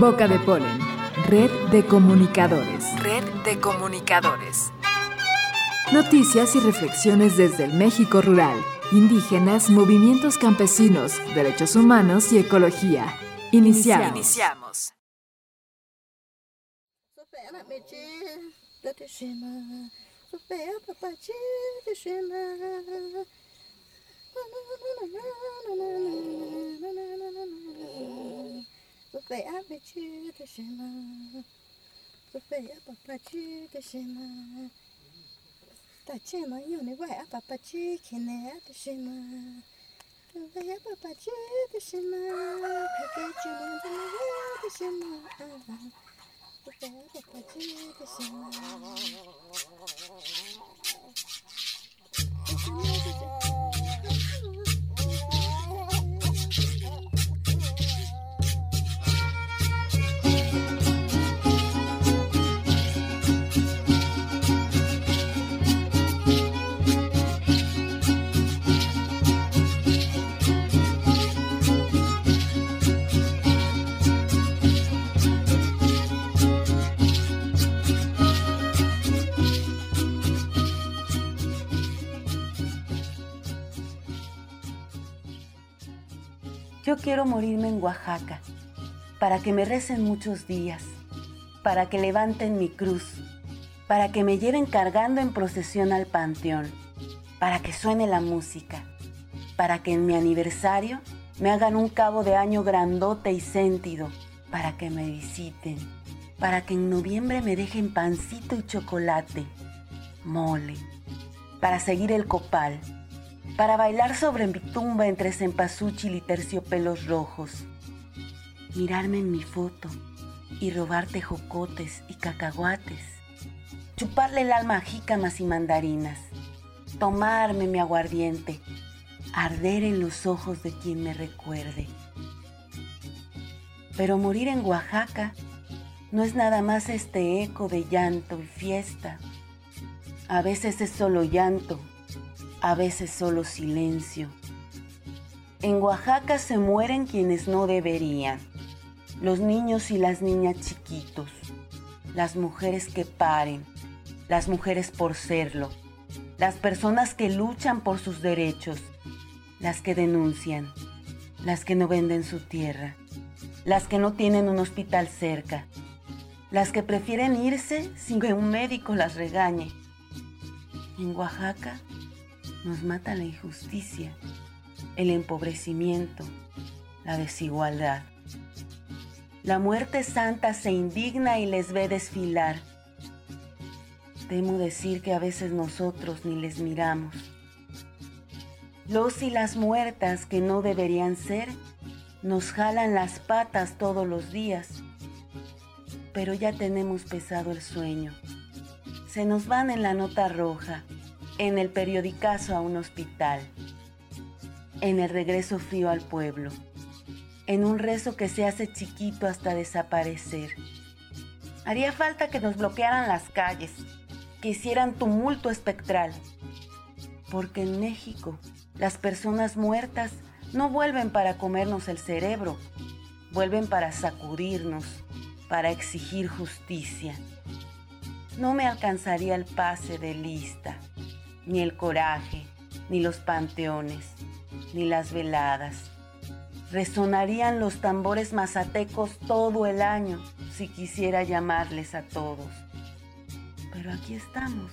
Boca de Polen. Red de comunicadores. Red de comunicadores. Noticias y reflexiones desde el México rural, indígenas, movimientos campesinos, derechos humanos y ecología. Iniciamos. Iniciamos. 飞啊飞去的什么？飞啊爸爸去的什么？大姐们有你外啊爸爸去看你啊的什么？飞啊爸爸去的什么？快给主人的我的什么？飞啊爸爸去 Yo quiero morirme en Oaxaca, para que me recen muchos días, para que levanten mi cruz, para que me lleven cargando en procesión al panteón, para que suene la música, para que en mi aniversario me hagan un cabo de año grandote y sentido, para que me visiten, para que en noviembre me dejen pancito y chocolate, mole, para seguir el copal para bailar sobre mi tumba entre cempasúchil y terciopelos rojos, mirarme en mi foto y robarte jocotes y cacahuates, chuparle el alma a jícamas y mandarinas, tomarme mi aguardiente, arder en los ojos de quien me recuerde. Pero morir en Oaxaca no es nada más este eco de llanto y fiesta. A veces es solo llanto a veces solo silencio. En Oaxaca se mueren quienes no deberían, los niños y las niñas chiquitos, las mujeres que paren, las mujeres por serlo, las personas que luchan por sus derechos, las que denuncian, las que no venden su tierra, las que no tienen un hospital cerca, las que prefieren irse sin que un médico las regañe. En Oaxaca nos mata la injusticia, el empobrecimiento, la desigualdad. La muerte santa se indigna y les ve desfilar. Temo decir que a veces nosotros ni les miramos. Los y las muertas que no deberían ser nos jalan las patas todos los días, pero ya tenemos pesado el sueño. Se nos van en la nota roja en el periodicazo a un hospital, en el regreso frío al pueblo, en un rezo que se hace chiquito hasta desaparecer. Haría falta que nos bloquearan las calles, que hicieran tumulto espectral, porque en México las personas muertas no vuelven para comernos el cerebro, vuelven para sacudirnos, para exigir justicia. No me alcanzaría el pase de lista ni el coraje, ni los panteones, ni las veladas. Resonarían los tambores mazatecos todo el año si quisiera llamarles a todos. Pero aquí estamos.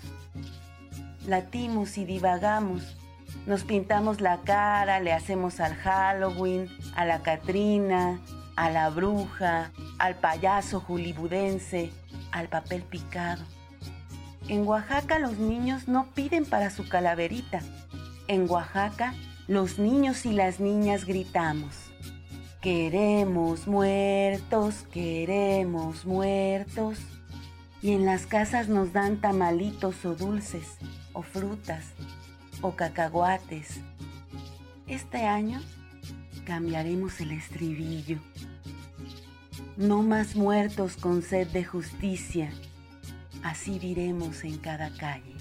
Latimos y divagamos. Nos pintamos la cara, le hacemos al Halloween, a la Catrina, a la bruja, al payaso julibudense, al papel picado. En Oaxaca los niños no piden para su calaverita. En Oaxaca los niños y las niñas gritamos. Queremos muertos, queremos muertos. Y en las casas nos dan tamalitos o dulces, o frutas, o cacahuates. Este año cambiaremos el estribillo. No más muertos con sed de justicia así diremos en cada calle.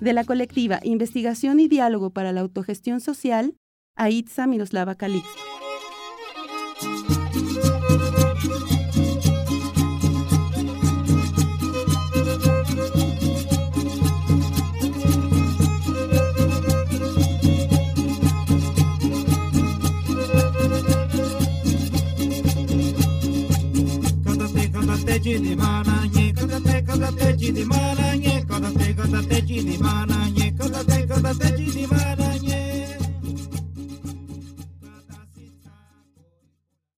De la colectiva Investigación y Diálogo para la Autogestión Social, Aitza Miroslava Calixto. Cántate, kodate kodate chidi mana nye kodate kodate chidi mana nye kodate kodate chidi mana